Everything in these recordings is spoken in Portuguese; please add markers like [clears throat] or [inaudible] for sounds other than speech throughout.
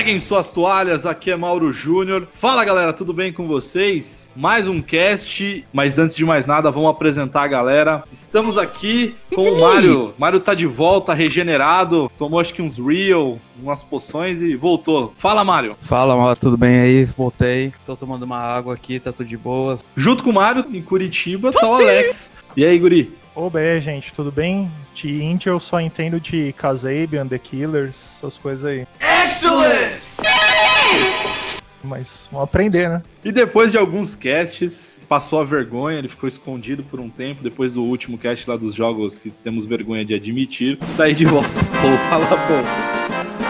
Peguem suas toalhas, aqui é Mauro Júnior. Fala galera, tudo bem com vocês? Mais um cast, mas antes de mais nada, vamos apresentar a galera. Estamos aqui com o Mário. Mário tá de volta, regenerado, tomou acho que uns Real, umas poções e voltou. Fala, Mário. Fala, Mauro, tudo bem aí? Voltei. Tô tomando uma água aqui, tá tudo de boas. Junto com o Mário, em Curitiba, tá o Alex. E aí, Guri? Oba, gente, tudo bem? De Int eu só entendo de Kazabian, The Killers, essas coisas aí. Excellent! Mas vamos aprender, né? E depois de alguns casts, passou a vergonha, ele ficou escondido por um tempo, depois do último cast lá dos jogos que temos vergonha de admitir. Daí de volta, pô, [laughs] fala, pô.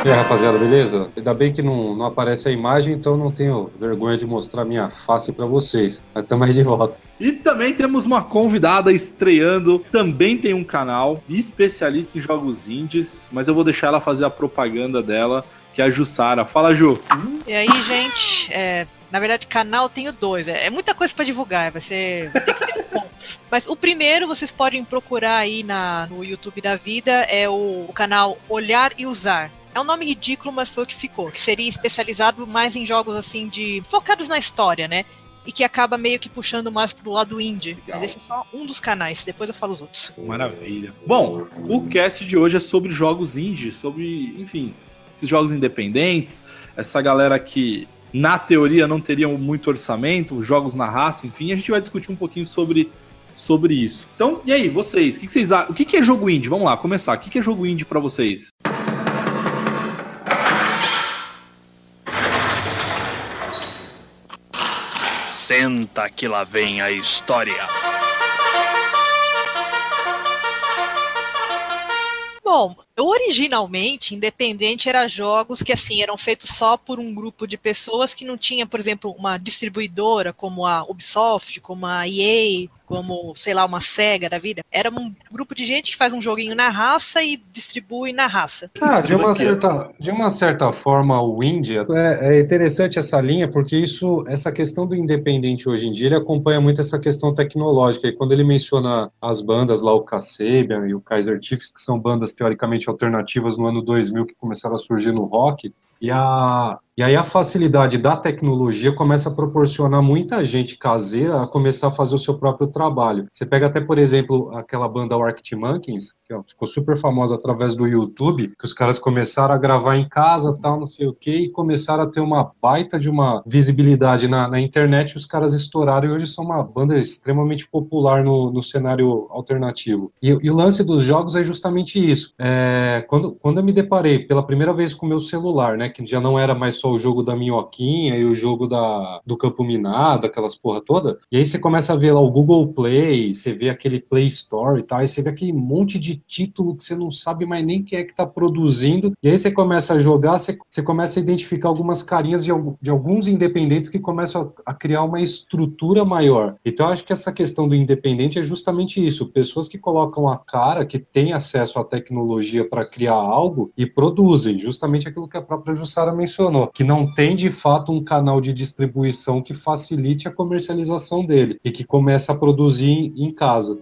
E aí, rapaziada, beleza? Ainda bem que não, não aparece a imagem, então não tenho vergonha de mostrar minha face para vocês. Mas estamos aí de volta. E também temos uma convidada estreando, também tem um canal especialista em jogos indies, mas eu vou deixar ela fazer a propaganda dela, que é a Jussara. Fala, Ju. E aí, gente, é, na verdade, canal tenho dois. É, é muita coisa para divulgar, vai ser. Vai ter que ser os pontos. Mas o primeiro, vocês podem procurar aí na, no YouTube da vida, é o, o canal Olhar e Usar. É um nome ridículo, mas foi o que ficou. Que seria especializado mais em jogos assim de. focados na história, né? E que acaba meio que puxando mais pro lado indie. Legal. Mas esse é só um dos canais, depois eu falo os outros. Maravilha. Bom, o cast de hoje é sobre jogos indie, sobre, enfim, esses jogos independentes, essa galera que na teoria não teriam muito orçamento, jogos na raça, enfim, a gente vai discutir um pouquinho sobre, sobre isso. Então, e aí, vocês, o que, que vocês acham? O que, que é jogo indie? Vamos lá, começar. O que, que é jogo indie para vocês? Senta que lá vem a história. Bom, originalmente, Independente era jogos que assim eram feitos só por um grupo de pessoas que não tinha, por exemplo, uma distribuidora como a Ubisoft, como a EA, como, sei lá, uma SEGA da vida. Era um grupo de gente que faz um joguinho na raça e distribui na raça. Ah, de uma certa, de uma certa forma, o indie é, é interessante essa linha, porque isso, essa questão do independente hoje em dia, ele acompanha muito essa questão tecnológica. E quando ele menciona as bandas lá, o Kasabian e o Kaiser Chiefs, que são bandas teoricamente alternativas no ano 2000 que começaram a surgir no rock, e, a, e aí a facilidade da tecnologia começa a proporcionar muita gente caseira a começar a fazer o seu próprio trabalho. Você pega até, por exemplo, aquela banda Arctic Monkeys, que ficou super famosa através do YouTube, que os caras começaram a gravar em casa, tal, não sei o que, e começaram a ter uma baita de uma visibilidade na, na internet, os caras estouraram e hoje são uma banda extremamente popular no, no cenário alternativo. E, e, o lance dos jogos é justamente isso. É, quando, quando eu me deparei pela primeira vez com o meu celular, né, que já não era mais só o jogo da minhoquinha e o jogo da, do campo minado, aquelas porra toda. E aí você começa a ver lá o Google Play, você vê aquele Play Store e tal, aí você vê aquele monte de título que você não sabe mais nem quem é que tá produzindo. E aí você começa a jogar, você, você começa a identificar algumas carinhas de, de alguns independentes que começam a, a criar uma estrutura maior. Então eu acho que essa questão do independente é justamente isso, pessoas que colocam a cara, que têm acesso à tecnologia para criar algo e produzem, justamente aquilo que a própria Jussara mencionou, que não tem de fato um canal de distribuição que facilite a comercialização dele e que começa a produzir em casa.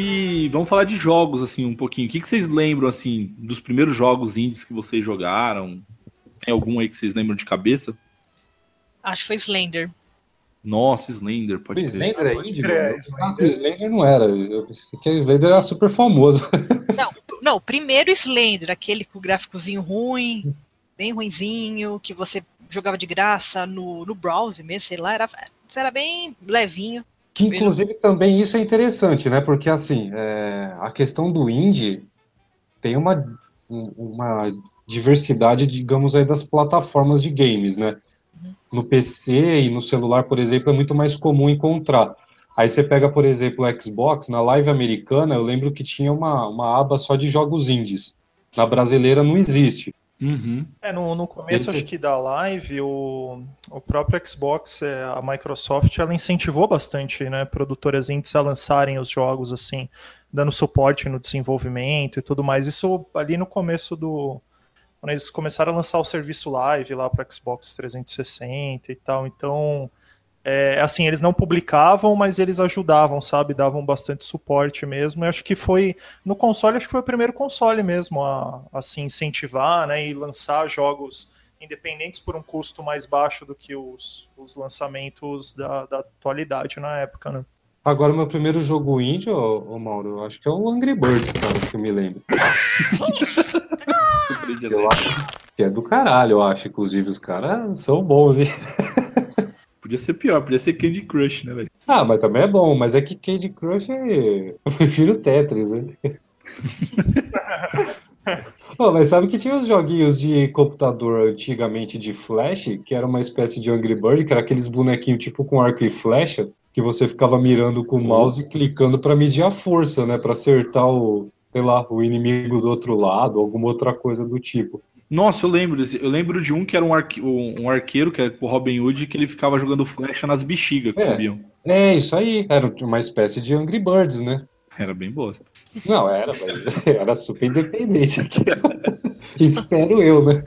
E vamos falar de jogos, assim, um pouquinho. O que, que vocês lembram, assim, dos primeiros jogos indies que vocês jogaram? Tem algum aí que vocês lembram de cabeça? Acho que foi Slender. Nossa, Slender, pode ser. Slender é indie? É, Slender. Slender não era. Que Slender era super famoso. [laughs] Não, não, o primeiro Slender, aquele com o gráficozinho ruim, bem ruinzinho, que você jogava de graça no, no browser mesmo, sei lá, era, era bem levinho. Que inclusive também isso é interessante, né? Porque assim, é, a questão do indie tem uma, uma diversidade, digamos aí, das plataformas de games, né? Uhum. No PC e no celular, por exemplo, é muito mais comum encontrar. Aí você pega, por exemplo, o Xbox, na live americana, eu lembro que tinha uma, uma aba só de jogos indies. Na brasileira não existe. Uhum. É, no, no começo, Esse- acho que da live, o, o próprio Xbox, é, a Microsoft, ela incentivou bastante, né, produtoras indies a lançarem os jogos, assim, dando suporte no desenvolvimento e tudo mais. Isso ali no começo do... Quando eles começaram a lançar o serviço live lá para Xbox 360 e tal, então... É, assim, eles não publicavam, mas eles ajudavam, sabe? Davam bastante suporte mesmo. Eu acho que foi no console, acho que foi o primeiro console mesmo a, a se incentivar, né? E lançar jogos independentes por um custo mais baixo do que os, os lançamentos da, da atualidade na época, né? Agora, meu primeiro jogo indie, ô, ô Mauro, eu acho que é o Angry Birds, cara, que eu me lembro. [laughs] Eu acho que é do caralho, eu acho. Inclusive, os caras são bons, hein? [laughs] Podia ser pior, podia ser Candy Crush, né, velho? Ah, mas também é bom. Mas é que Candy Crush é... [laughs] Eu prefiro Tetris, né? [laughs] Pô, mas sabe que tinha os joguinhos de computador antigamente de Flash, que era uma espécie de Angry Bird, que era aqueles bonequinhos tipo com arco e flecha, que você ficava mirando com o mouse e clicando pra medir a força, né? Pra acertar o, sei lá, o inimigo do outro lado, alguma outra coisa do tipo. Nossa, eu lembro desse. Eu lembro de um que era um, arque... um arqueiro, que era o Robin Hood, que ele ficava jogando flecha nas bexigas que É. subiam. É, isso aí. Era uma espécie de Angry Birds, né? Era bem bosta. Não, era, mas [laughs] era super independente. [laughs] Espero eu, né?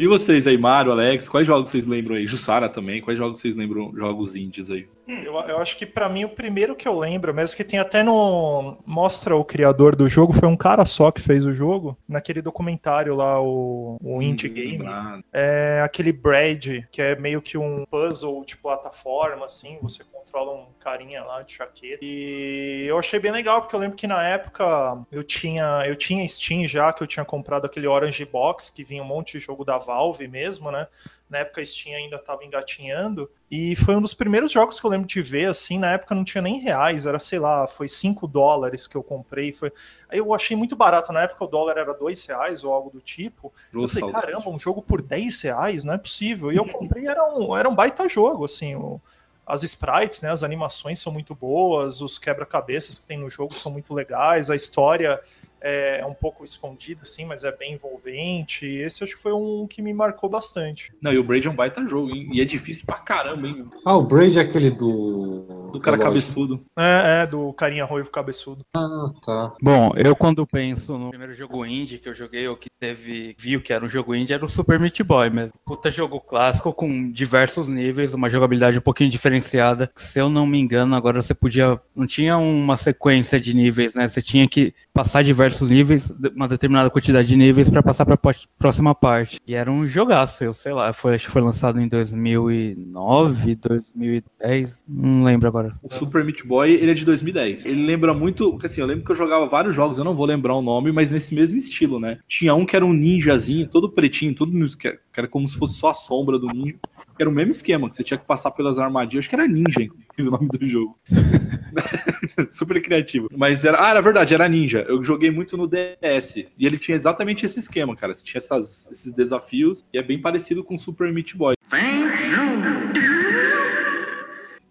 E vocês aí, Mário, Alex, quais jogos vocês lembram aí? Jussara também, quais jogos vocês lembram, jogos indies aí? Eu, eu acho que pra mim o primeiro que eu lembro, mesmo que tem até no. Mostra o criador do jogo, foi um cara só que fez o jogo, naquele documentário lá, o, o Indie Hum, Game. lembrado. É aquele Brad, que é meio que um puzzle de plataforma, assim, você controla um carinha lá de chaqueta. E eu achei bem legal, porque eu lembro que na época eu tinha, eu tinha Steam já, que eu tinha comprado aquele Orange Box, que vinha um monte de jogo da Valve mesmo, né? Na época a Steam ainda estava engatinhando. E foi um dos primeiros jogos que eu lembro de ver, assim, na época não tinha nem reais, era, sei lá, foi 5 dólares que eu comprei. Foi... Eu achei muito barato, na época o dólar era 2 reais ou algo do tipo. Eu falei, saudade. caramba, um jogo por 10 reais, não é possível. E eu [laughs] comprei, era um, era um baita jogo, assim, o- as sprites, né, as animações são muito boas, os quebra-cabeças que tem no jogo são muito legais, a história é um pouco escondida, assim, mas é bem envolvente. Esse acho que foi um que me marcou bastante. Não, e o Braid é um baita jogo, hein? E é difícil pra caramba, hein? Ah, o Braid é aquele do. Do cara cabeçudo. É, é, do carinha ruivo cabeçudo. Ah, tá. Bom, eu quando penso no primeiro jogo indie que eu joguei, ou que teve, viu que era um jogo indie, era o Super Meat Boy mesmo. Puta jogo clássico com diversos níveis, uma jogabilidade um pouquinho diferenciada. Se eu não me engano, agora você podia. Não tinha uma sequência de níveis, né? Você tinha que passar diversos níveis, uma determinada quantidade de níveis pra passar pra po- próxima parte. E era um jogaço, eu sei lá, foi, acho que foi lançado em 2009, 2010, não lembro agora. O Super Meat Boy, ele é de 2010. Ele lembra muito, porque assim, eu lembro que eu jogava vários jogos, eu não vou lembrar o nome, mas nesse mesmo estilo, né? Tinha um que era um ninjazinho, todo pretinho, todo que era como se fosse só a sombra do ninja. Era o mesmo esquema, que você tinha que passar pelas armadilhas. Acho que era ninja, inclusive, o nome do jogo. [laughs] Super criativo. Mas era. Ah, era verdade, era ninja. Eu joguei muito no DS. E ele tinha exatamente esse esquema, cara. Você tinha essas- esses desafios. E é bem parecido com o Super Meat Boy.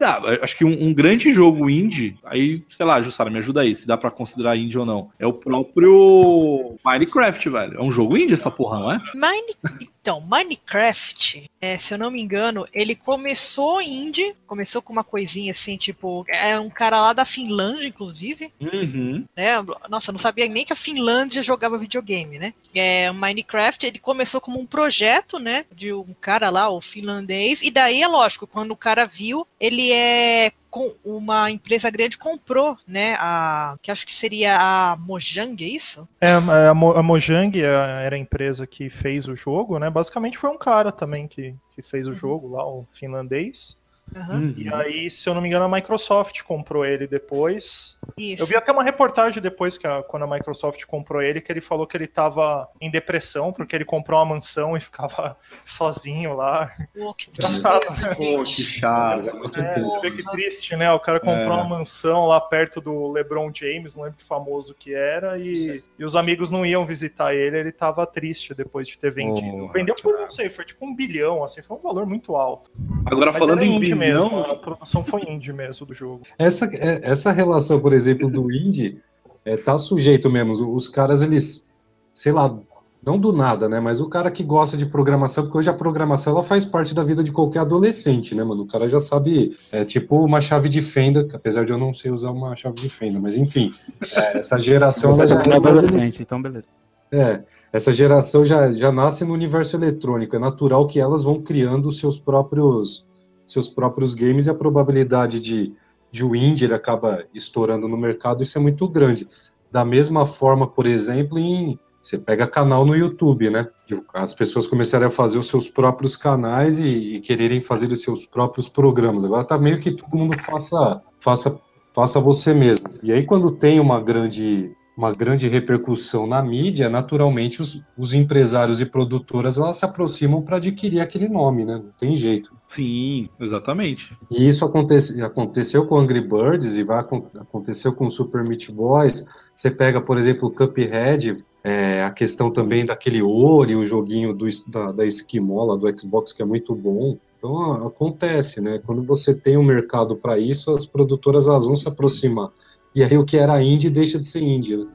Ah, acho que um, um grande jogo indie, aí, sei lá, Jussara, me ajuda aí, se dá pra considerar indie ou não. É o próprio Minecraft, velho. É um jogo indie essa porra, não é? Mine... Então, Minecraft, é, se eu não me engano, ele começou indie, começou com uma coisinha assim, tipo, é um cara lá da Finlândia, inclusive, Uhum. né? Nossa, não sabia nem que a Finlândia jogava videogame, né? É, Minecraft, ele começou como um projeto, né, de um cara lá, o finlandês, e daí é lógico, quando o cara viu, ele é com uma empresa grande comprou, né, a que acho que seria a Mojang, é isso? É, a, Mo- a Mojang é- era a empresa que fez o jogo, né? Basicamente foi um cara também que, que fez o jogo lá, o finlandês. Uhum. E aí, se eu não me engano, a Microsoft comprou ele depois. Isso. Eu vi até uma reportagem depois que a, quando a Microsoft comprou ele, que ele falou que ele estava em depressão porque ele comprou uma mansão e ficava [laughs] sozinho lá. Pô, que [laughs] triste. Pô, que chato. É, você vê que triste, né? O cara comprou é. uma mansão lá perto do LeBron James, não lembro que famoso que era, e, e os amigos não iam visitar ele, ele estava triste depois de ter vendido. Oh, Vendeu por, não sei, foi tipo um bilhão, assim, foi um valor muito alto. Agora Mas falando em bilhão... mesmo, a produção foi indie mesmo do jogo. Essa, é, essa relação, por exemplo, do indie, é, tá sujeito mesmo. Os caras, eles, sei lá, não do nada, né? Mas o cara que gosta de programação, porque hoje a programação ela faz parte da vida de qualquer adolescente, né, mano? O cara já sabe, é tipo uma chave de fenda, apesar de eu não sei usar uma chave de fenda, mas enfim, é, essa geração ela já é adolescente, então beleza. É, essa geração já, já nasce no universo eletrônico, é natural que elas vão criando seus próprios seus próprios games e a probabilidade de, de o indie acaba estourando no mercado, isso é muito grande. Da mesma forma, por exemplo, em você pega canal no YouTube, né? As pessoas começaram a fazer os seus próprios canais e, e quererem fazer os seus próprios programas. Agora tá meio que todo mundo faça, faça, faça você mesmo. E aí quando tem uma grande uma grande repercussão na mídia, naturalmente os, os empresários e produtoras elas se aproximam para adquirir aquele nome, né? Não tem jeito. Sim, exatamente. E isso acontece, aconteceu com Angry Birds e vai, aconteceu com Super Meat Boys. Você pega, por exemplo, o Cuphead, é, a questão também daquele Ori, o joguinho do, da, da Esquimola do Xbox, que é muito bom. Então acontece, né? Quando você tem um mercado para isso, as produtoras elas vão se aproximar. E aí o que era indie deixa de ser indie. Né?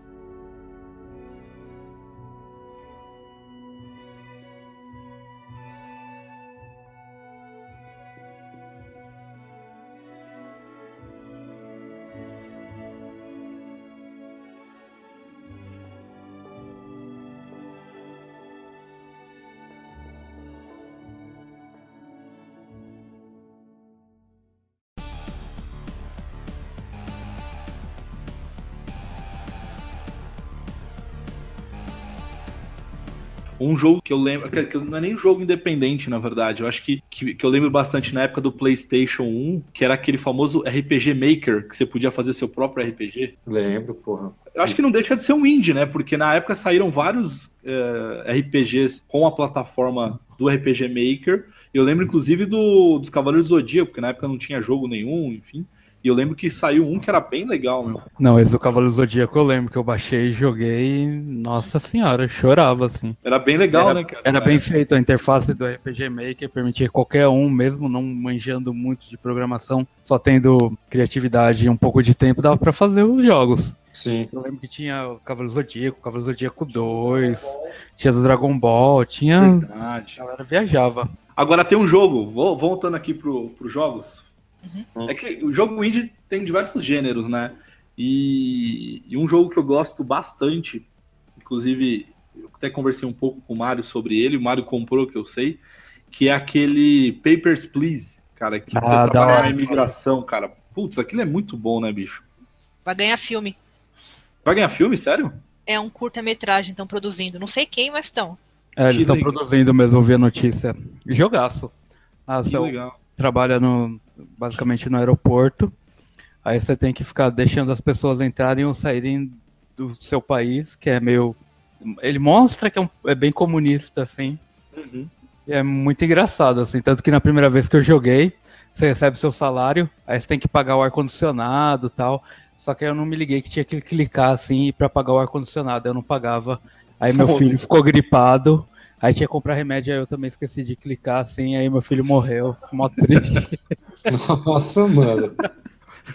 Um jogo que eu lembro, que, que, não é nem um jogo independente, na verdade. Eu acho que, que, que, eu lembro bastante na época do PlayStation 1, que era aquele famoso RPG Maker, que você podia fazer seu próprio RPG. Lembro, porra. Eu acho que não deixa de ser um indie, né? Porque na época saíram vários uh, eh, RPGs com a plataforma do RPG Maker. Eu lembro, inclusive, do, dos Cavaleiros do Zodíaco, porque na época não tinha jogo nenhum, enfim. E eu lembro que saiu um que era bem legal, meu. Não, esse do Cavalo Zodíaco eu lembro que eu baixei e joguei. Nossa senhora, chorava assim. Era bem legal, era, né, cara? Era bem feito. A interface do RPG Maker permitia qualquer um, mesmo não manjando muito de programação, só tendo criatividade e um pouco de tempo, dava para fazer os jogos. Sim. Eu lembro que tinha o Cavalo Zodíaco, o Cavalo Zodíaco 2, tinha do Dragon Ball, tinha. Verdade. A galera viajava. Agora tem um jogo, voltando aqui pro, pros jogos, Uhum. É que o jogo indie tem diversos gêneros, né? E, e, um jogo que eu gosto bastante, inclusive eu até conversei um pouco com o Mário sobre ele, o Mário comprou, que eu sei, que é aquele Papers, Please, cara, que ah, você trabalha na imigração, cara. Putz, aquilo é muito bom, né, bicho? Vai ganhar filme. Vai ganhar filme, sério? É um curta-metragem, estão produzindo. Não sei quem, mas estão. É, eles estão produzindo mesmo, vi a notícia. Jogaço. Ah, que legal. Trabalha no, basicamente no aeroporto. Aí você tem que ficar deixando as pessoas entrarem ou saírem do seu país, que é meio. Ele mostra que é, um, é bem comunista, assim. Uhum. É muito engraçado, assim. Tanto que na primeira vez que eu joguei, você recebe seu salário, aí você tem que pagar o ar-condicionado tal. Só que eu não me liguei que tinha que clicar assim para pagar o ar-condicionado. Eu não pagava. Aí meu filho ficou gripado. Aí tinha que comprar remédio, aí eu também esqueci de clicar assim, aí meu filho morreu, mó triste. [laughs] Nossa, mano.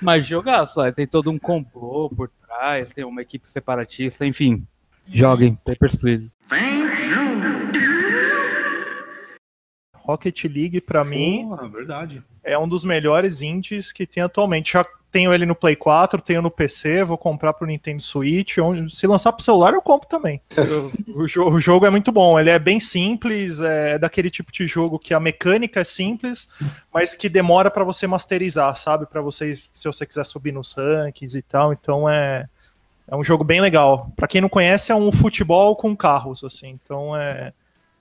Mas jogar só, tem todo um complô por trás, tem uma equipe separatista, enfim. Joguem, Papers, Please. Rocket League, para mim, verdade. é um dos melhores indies que tem atualmente. Já tenho ele no Play 4, tenho no PC, vou comprar pro Nintendo Switch. Onde, se lançar pro celular, eu compro também. o, o, o, jogo é muito bom, ele é bem simples, é daquele tipo de jogo que a mecânica é simples, mas que demora para você masterizar, sabe? Para você, se você quiser subir nos rankings e tal. Então é, é um jogo bem legal. Para quem não conhece, é um futebol com carros, assim. Então é,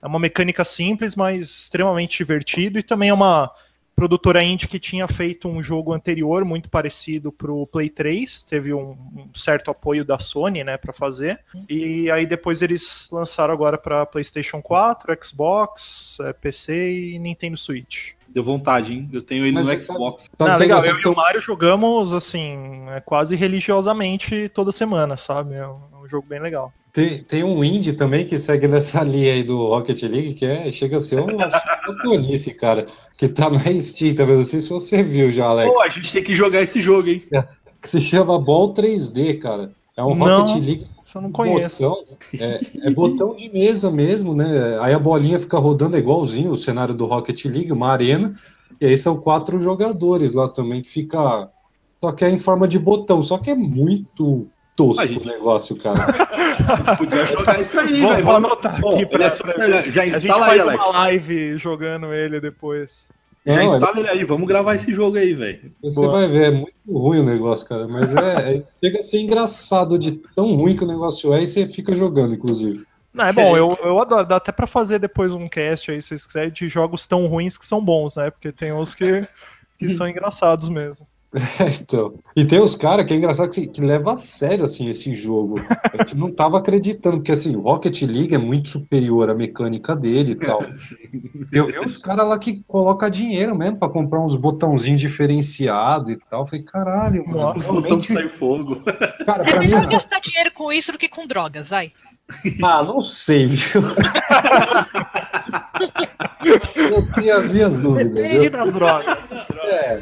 é uma mecânica simples, mas extremamente divertido e também é uma produtora indie que tinha feito um jogo anterior muito parecido pro Play 3, teve um, um certo apoio da Sony, né, para fazer. E aí depois eles lançaram agora para PlayStation 4, Xbox, é, PC e Nintendo Switch. Deu vontade, hein? Eu tenho ele Mas no Xbox. Ah, legal, eu e o Mario jogamos, assim, é, quase religiosamente toda semana, sabe? Um jogo bem legal. Tem, tem um indie também que segue nessa [laughs] linha aí do Rocket League, que é, chega a ser uma tolice, cara, que tá na Steam, tá vendo? Não sei se você viu já, Alex. Pô, a gente tem que jogar esse jogo, hein? que se chama Ball 3D, cara. É um não, Rocket League. Isso eu não conheço. Botão, é, é, botão de mesa mesmo, né? Aí a bolinha fica rodando igualzinho o cenário do Rocket League, uma arena. E aí são quatro jogadores lá também que fica. Só que é em forma de botão, só que é muito tosco gente... o negócio, cara. [laughs] Podia jogar isso aí, Vamos, vamos anotar Bom, aqui pra, é pra... Já instala a gente faz aí, uma live jogando ele depois. Já não, instala ele aí, vamos gravar esse jogo aí, velho. Você Boa. vai ver, é muito ruim o negócio, cara. Mas é, é, chega a ser engraçado de tão ruim que o negócio é e você fica jogando, inclusive. Não, é bom, eu, eu adoro. Dá até pra fazer depois um cast aí, se vocês quiserem, de jogos tão ruins que são bons, né? Porque tem uns que, que são [laughs] engraçados mesmo. [laughs] então. E tem os caras que é engraçado que, que leva a sério assim esse jogo. A gente não tava acreditando, porque assim, Rocket League é muito superior à mecânica dele e tal. [laughs] Eu vi os caras lá que coloca dinheiro mesmo para comprar uns botãozinhos diferenciados e tal. Eu falei, caralho, mano. Nossa, realmente... sai fogo. [laughs] Cara, é melhor mim... gastar dinheiro com isso do que com drogas, vai. Ah, não sei, viu? eu tenho as minhas dúvidas. Depende das drogas. É.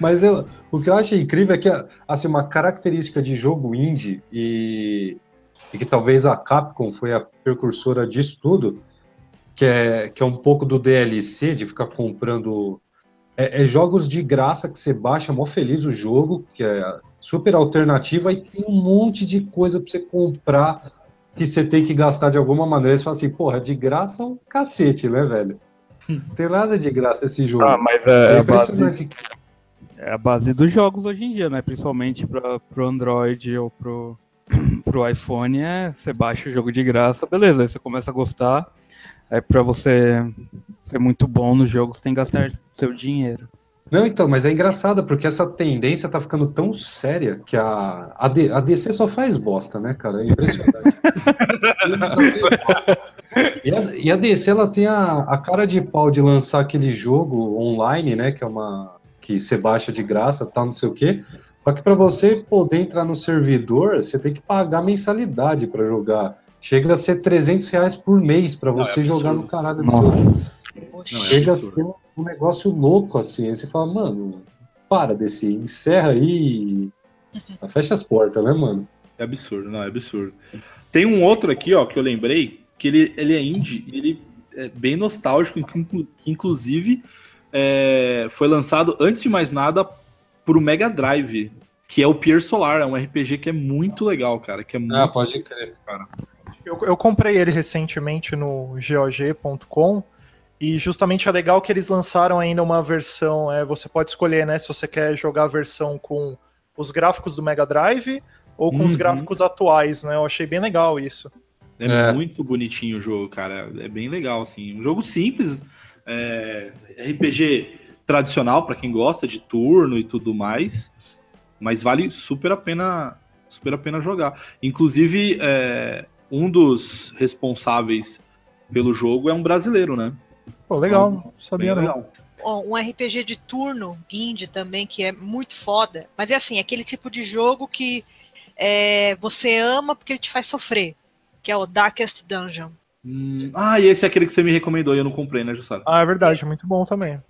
Mas eu, o que eu acho incrível é que assim, uma característica de jogo indie e, e, que talvez a Capcom foi a precursora disso tudo, que é, que é um pouco do DLC, de ficar comprando é, é jogos de graça que você baixa, mó feliz o jogo, que é super alternativa, e tem um monte de coisa para você comprar que você tem que gastar de alguma maneira. Você fala assim, porra, de graça é um cacete, né, velho? Não tem nada de graça esse jogo. Ah, mas é, é base é a base dos jogos hoje em dia, né? Principalmente para pro Android ou pro, [clears throat] pro iPhone, é você baixa o jogo de graça, beleza, aí você começa a gostar. Aí para você ser muito bom no jogo, você tem que gastar seu dinheiro. Não, então, mas é engraçado, porque essa tendência tá ficando tão séria que a, a, D, a DC só faz bosta, né, cara? É impressionante. [laughs] e, a, e a DC, ela tem a, a cara de pau de lançar aquele jogo online, né, que é uma, que você baixa de graça, tal, não sei o quê. Só que para você poder entrar no servidor, você tem que pagar mensalidade para jogar. Chega a ser 300 reais por mês para você é jogar no caralho do jogo. Chega é a ser um negócio louco, assim. Aí você fala, mano, para desse, encerra aí fecha as portas, né, mano? É absurdo, não, é absurdo. Tem um outro aqui, ó, que eu lembrei, que ele, ele é indie, ele é bem nostálgico, que inclusive é, foi lançado, antes de mais nada, pro Mega Drive, que é o Pier Solar, é um RPG que é muito legal, cara. Que é muito ah, pode crer, cara. Eu, eu comprei ele recentemente no GOG.com e justamente é legal que eles lançaram ainda uma versão. É, você pode escolher, né, se você quer jogar a versão com os gráficos do Mega Drive ou com uhum. os gráficos atuais, né? Eu achei bem legal isso. É, é, muito bonitinho o jogo, cara. É bem legal, assim. Um jogo simples, é, RPG tradicional para quem gosta de turno e tudo mais, mas vale super a pena, super a pena jogar. Inclusive, é, um dos responsáveis pelo jogo é um brasileiro, né? Pô, legal, então, sabia não. Um RPG de turno, indie também, que é muito foda. Mas é assim, aquele tipo de jogo que é, você ama porque ele te faz sofrer, que é o Darkest Dungeon. Hum, ah, e esse é aquele que você me recomendou e eu não comprei, né, Jussara? Ah, é verdade, é muito bom também.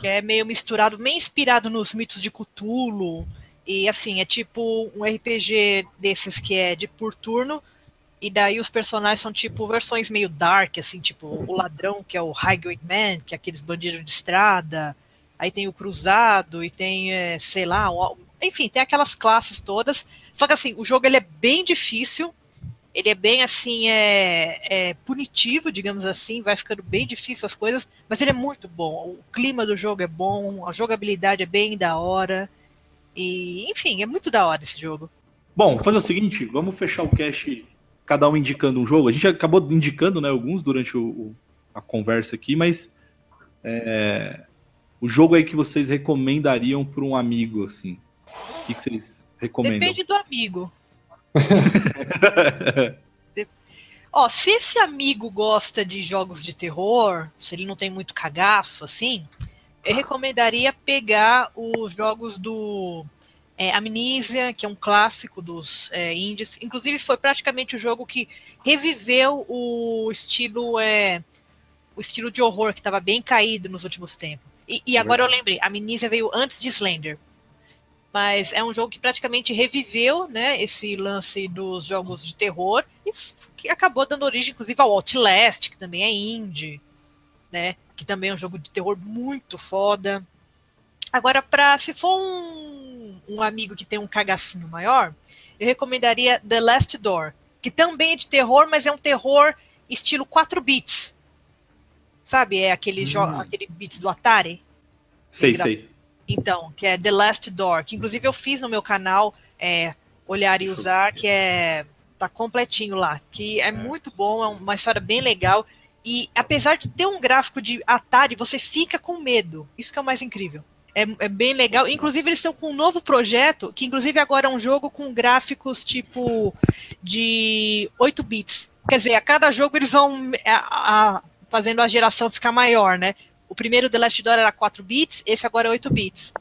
Que é meio misturado, meio inspirado nos mitos de Cthulhu. E assim, é tipo um RPG desses que é de por turno. E daí os personagens são tipo versões meio dark, assim, tipo o ladrão, que é o Highway Man, que é aqueles bandidos de estrada. Aí tem o cruzado e tem, é, sei lá, o... enfim, tem aquelas classes todas. Só que assim, o jogo ele é bem difícil Ele é bem assim, é, é, punitivo, digamos assim, vai ficando bem difícil as coisas, mas ele é muito bom. O clima do jogo é bom, a jogabilidade é bem da hora. E, enfim, é muito da hora esse jogo. Bom, vou fazer o seguinte, vamos fechar o cast, cada um indicando um jogo. A gente acabou indicando né, alguns durante o, o, a conversa aqui, mas é, o jogo aí que vocês recomendariam para um amigo, assim. O que, que vocês recomendam? Depende do amigo. [laughs] Ó, se esse amigo gosta de jogos de terror, se ele não tem muito cagaço assim, eu recomendaria pegar os jogos do é, Amnesia, que é um clássico dos é, indies. Inclusive, foi praticamente o jogo que reviveu o estilo é, o estilo de horror que estava bem caído nos últimos tempos. E, e agora eu lembrei, a Amnesia veio antes de Slender. Mas é um jogo que praticamente reviveu né, esse lance dos jogos de terror e que acabou dando origem, inclusive, ao Outlast, que também é indie, né? Que também é um jogo de terror muito foda. Agora, para se for um, um amigo que tem um cagacinho maior, eu recomendaria The Last Door, que também é de terror, mas é um terror estilo 4 bits. Sabe? É aquele, hum. aquele bits do Atari. Sei, sei. Então, que é The Last Door, que inclusive eu fiz no meu canal é, Olhar e Usar, que é tá completinho lá, que é, é muito bom, é uma história bem legal. E apesar de ter um gráfico de Atari, você fica com medo. Isso que é o mais incrível. É, é, bem legal. Inclusive, eles estão com um novo projeto, que inclusive agora é um jogo com gráficos tipo de 8 bits. Quer dizer, a cada jogo eles vão a, a, fazendo a geração ficar maior, né? O primeiro The Last Door era 4 bits, esse agora é 8 bits.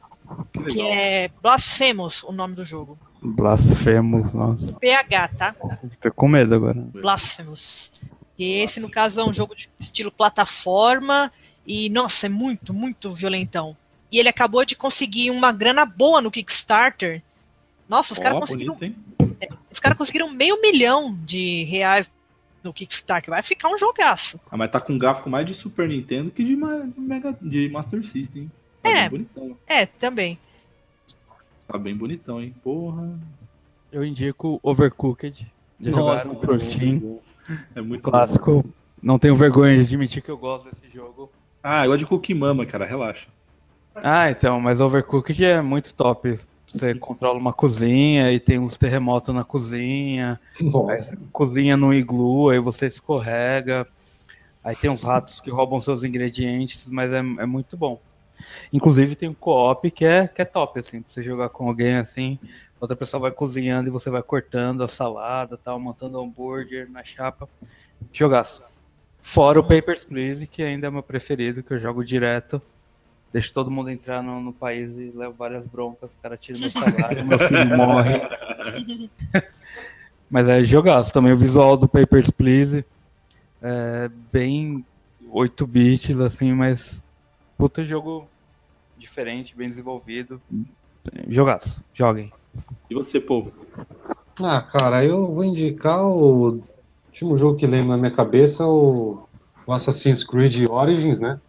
Que, que é Blasphemous, o nome do jogo. Blasphemous, nossa. PH, tá? Tô com medo agora. Blasphemous. E esse, no caso, é um jogo de estilo plataforma. E, nossa, é muito, muito violentão. E ele acabou de conseguir uma grana boa no Kickstarter. Nossa, os oh, caras conseguiram. Bonito, é, os caras conseguiram meio milhão de reais no Kickstarter. Vai ficar um jogaço. Ah, mas tá com gráfico mais de Super Nintendo que de, Mega, de Master System. Tá é, é, também. Tá bem bonitão, hein? Porra. Eu indico Overcooked. De Nossa, jogar pro Steam. É muito clássico. Bom. Não tenho vergonha de admitir que eu gosto desse jogo. Ah, eu gosto de Cookie Mama, cara, relaxa. Ah, então, mas Overcooked é muito top. Você controla uma cozinha e tem uns terremotos na cozinha. cozinha no iglu, aí você escorrega. Aí tem uns ratos que roubam seus ingredientes, mas é, é muito bom. Inclusive tem um co-op que é, que é top, assim, pra você jogar com alguém assim, outra pessoa vai cozinhando e você vai cortando a salada, tal, montando hambúrguer na chapa. Jogaço. Fora o Papers, Please, que ainda é meu preferido, que eu jogo direto deixo todo mundo entrar no, no país e levo várias broncas, o cara tira meu [laughs] salário, meu filho morre. [laughs] Mas é jogaço também, o visual do Papers, Please é bem 8 bits, assim, mas puta jogo diferente, bem desenvolvido. Jogaço, joguem. E você, povo? Ah, cara, eu vou indicar o último jogo que lembro na minha cabeça, o, o Assassin's Creed Origins, né?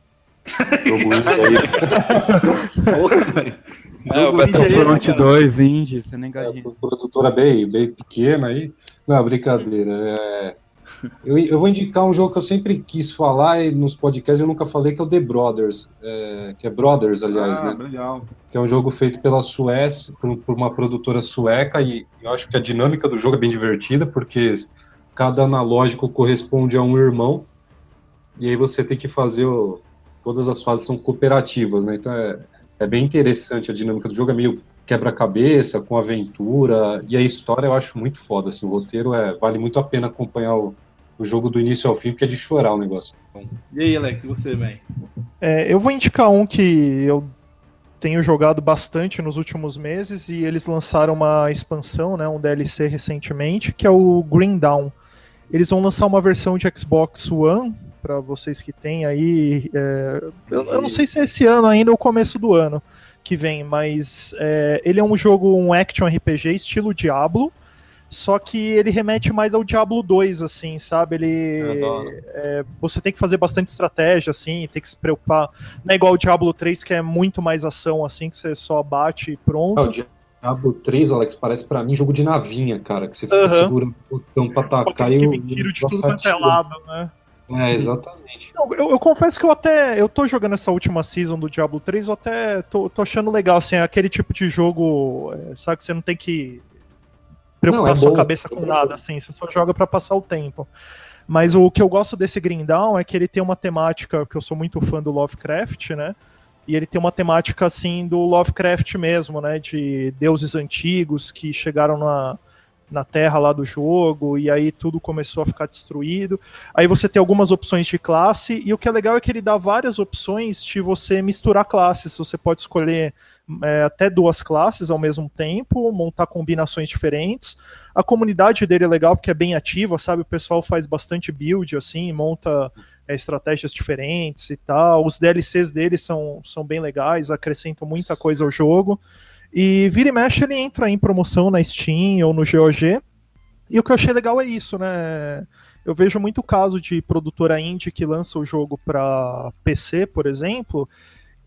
Jogo indie aí. [laughs] É, o Battlefront 2, indie, você nem é, Produtora bem, bem pequena aí. Não, brincadeira. É... Eu, eu, vou indicar um jogo que eu sempre quis falar e nos podcasts eu nunca falei, que é o The Brothers. É, que é Brothers, aliás, ah, né? Legal. Que é um jogo feito pela Suécia, por, por, uma produtora sueca, e eu acho que a dinâmica do jogo é bem divertida, porque cada analógico corresponde a um irmão, e aí você tem que fazer o, todas as fases são cooperativas, né? Então é, é bem interessante a dinâmica do jogo, é meio quebra-cabeça, com aventura, e a história eu acho muito foda, assim, o roteiro é, vale muito a pena acompanhar o, o jogo do início ao fim, porque é de chorar o negócio. E aí, Alec, você, vem? É, eu vou indicar um que eu tenho jogado bastante nos últimos meses, e eles lançaram uma expansão, né, um DLC recentemente, que é o Green Dawn. Eles vão lançar uma versão de Xbox One para vocês que têm aí. É, eu, eu, não sei se é esse ano ainda ou começo do ano que vem, mas é, ele é um jogo, um action RPG estilo Diablo, só que ele remete mais ao Diablo 2, assim, sabe? Ele. É, você tem que fazer bastante estratégia, assim, tem que se preocupar. Não é igual o Diablo 3, que é muito mais ação, assim, que você só bate e pronto. Diablo 3, Alex, parece pra mim jogo de navinha, cara, que você fica uhum. segurando o botão pra atacar e o. Tiro de tudo quanto é lado, né? É, exatamente. Não, eu, eu, confesso que eu até. Eu tô jogando essa última season do Diablo 3, eu até tô, tô achando legal, assim, aquele tipo de jogo, é, sabe, que você não tem que preocupar não, é sua bom, cabeça com é nada, assim, você só joga para passar o tempo. Mas o que eu gosto desse Green Down é que ele tem uma temática, que eu sou muito fã do Lovecraft, né? E ele tem uma temática assim do Lovecraft mesmo, né? De deuses antigos que chegaram na, na terra lá do jogo, e aí tudo começou a ficar destruído. Aí você tem algumas opções de classe, e o que é legal é que ele dá várias opções de você misturar classes. Você pode escolher é, até duas classes ao mesmo tempo, montar combinações diferentes. A comunidade dele é legal porque é bem ativa, sabe? O pessoal faz bastante build, assim, monta é, estratégias diferentes e tal. Os DLCs dele são, são bem legais, acrescentam muita coisa ao jogo. E vira e mexe ele entra em promoção na Steam ou no GOG. E o que eu achei legal é isso, né? Eu vejo muito caso de produtora indie que lança o jogo para PC, por exemplo,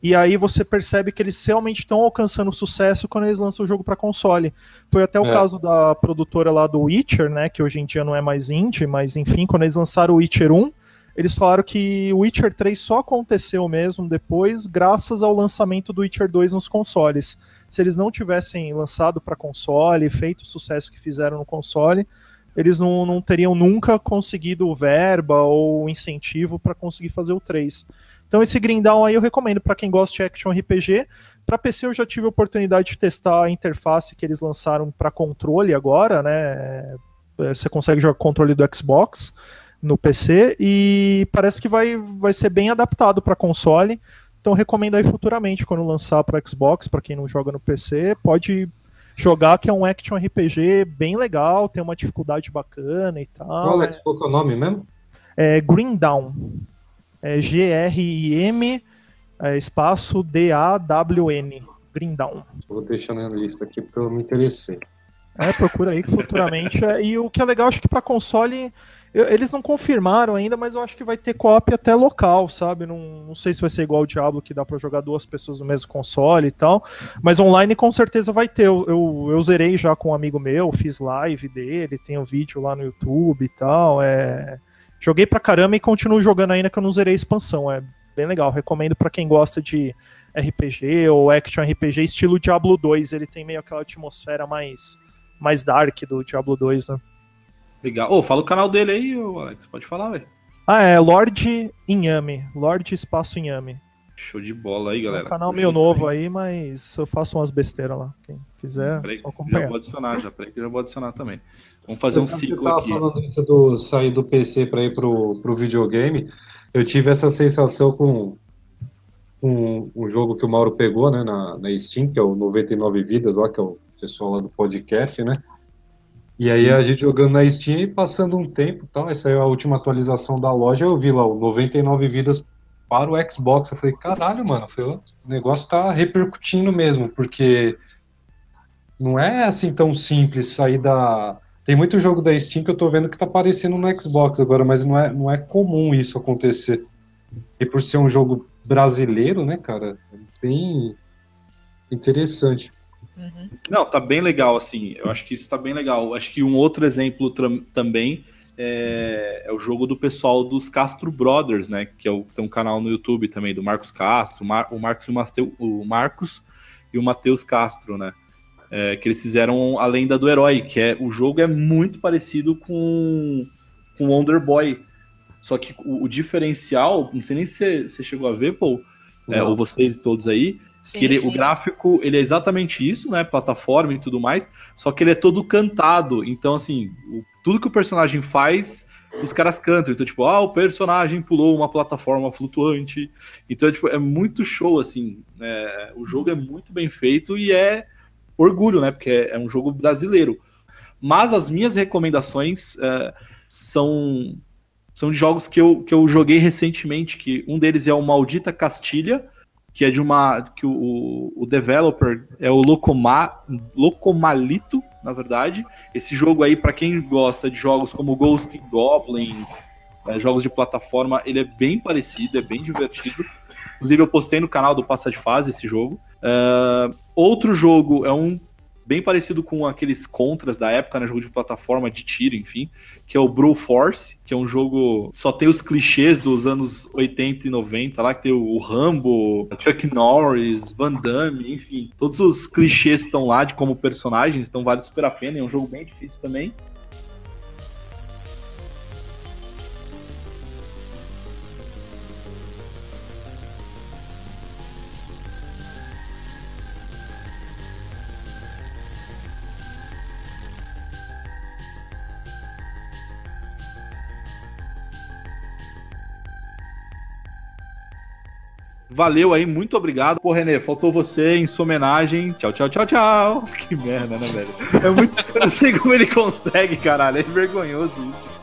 e aí você percebe que eles realmente estão alcançando sucesso quando eles lançam o jogo para console. Foi até o é. caso da produtora lá do Witcher, né, que hoje em dia não é mais indie, mas enfim, quando eles lançaram o Witcher 1, eles falaram que o Witcher 3 só aconteceu mesmo depois, graças ao lançamento do Witcher 2 nos consoles. Se eles não tivessem lançado para console, feito o sucesso que fizeram no console, eles não, não teriam nunca conseguido verba ou incentivo para conseguir fazer o 3. Então esse Down aí eu recomendo para quem gosta de action RPG. Para PC eu já tive a oportunidade de testar a interface que eles lançaram para controle agora, né? É, você consegue jogar controle do Xbox no PC e parece que vai, vai ser bem adaptado para console. Então recomendo aí futuramente quando lançar para Xbox, para quem não joga no PC, pode jogar que é um action RPG bem legal, tem uma dificuldade bacana e tal. Alex, qual é o nome mesmo? É Green Down. É G-R-I-M é, espaço D-A-W-N. Green Down. Vou deixar na lista aqui porque eu me interessei. É, procura aí que futuramente. É, e o que é legal, acho que para console eu, eles não confirmaram ainda, mas eu acho que vai ter co-op até local, sabe? Não, não sei se vai ser igual o Diablo, que dá para jogar duas pessoas no mesmo console e tal. Mas online com certeza vai ter. Eu, eu, eu zerei já com um amigo meu, fiz live dele, tem um vídeo lá no YouTube e tal. É... Joguei pra caramba e continuo jogando ainda que eu não zerei a expansão. É bem legal. Recomendo para quem gosta de RPG ou action RPG estilo Diablo 2. Ele tem meio aquela atmosfera mais, mais dark do Diablo 2, né? Legal. Ô, oh, fala o canal dele aí, Alex. Pode falar, velho. Ah, é Lorde Inhame. Lorde Espaço Inhame. Show de bola aí, galera. É um canal meio novo aí, mas eu faço umas besteiras lá. Quem quiser, peraí, só acompanhar. Já vou adicionar, já. Peraí que eu já vou adicionar também. Vamos fazer Você um ciclo aqui. falando isso do sair do PC para ir pro, pro videogame. Eu tive essa sensação com um, um jogo que o Mauro pegou, né, na, na Steam, que é o 99 Vidas, lá, que é o pessoal lá do podcast, né? E aí Sim. a gente jogando na Steam e passando um tempo, tal, essa é a última atualização da loja, eu vi lá o 99 vidas para o Xbox. Eu falei, caralho, mano, o negócio tá repercutindo mesmo, porque não é assim tão simples sair da. Tem muito jogo da Steam que eu tô vendo que tá aparecendo no Xbox agora, mas não é, não é comum isso acontecer. E por ser um jogo brasileiro, né, cara, bem interessante. Uhum. Não, tá bem legal, assim. Eu acho que isso tá bem legal. Acho que um outro exemplo também é, é, o jogo do pessoal dos Castro Brothers, né? Que é o, tem um canal no YouTube também, do Marcos Castro, Mar, o Marcos e o, Masteu, o Marcos e o Matheus Castro, né? É, que eles fizeram a lenda do herói, que é o jogo é muito parecido com, com Wonder Boy. Só que o, o diferencial, não sei nem se você chegou a ver, Paul, é, ou vocês todos aí, Sim, que ele, o gráfico ele é exatamente isso, né? Plataforma e tudo mais, só que ele é todo cantado. Então, assim, o, tudo que o personagem faz, os caras cantam. Então, tipo, ah, o personagem pulou uma plataforma flutuante. Então, tipo, é muito show, assim. Né? O jogo é muito bem feito e é orgulho, né? Porque é, é um jogo brasileiro. Mas as minhas recomendações é, são, são de jogos que eu, que eu joguei recentemente, que um deles é o Maldita Castilha, que é de uma. que o, o developer é o Locoma, Locomalito, na verdade. Esse jogo aí, para quem gosta de jogos como Ghost Goblins, é, jogos de plataforma, ele é bem parecido, é bem divertido. Inclusive, eu postei no canal do Passa de Fase esse jogo. Uh, outro jogo é um bem parecido com aqueles contras da época, né? Jogo de plataforma, de tiro, enfim, que é o Brawl Force, que é um jogo só tem os clichês dos anos 80 e 90 lá, que tem o Rambo, Chuck Norris, Van Damme, enfim, todos os clichês estão lá de como personagens, então vale super a pena, é um jogo bem difícil também. Valeu aí, muito obrigado. Pô, Renê, faltou você em sua homenagem. Tchau, tchau, tchau, tchau. [laughs] Que merda, né, velho? É muito... Eu não sei como ele consegue, caralho. É vergonhoso isso.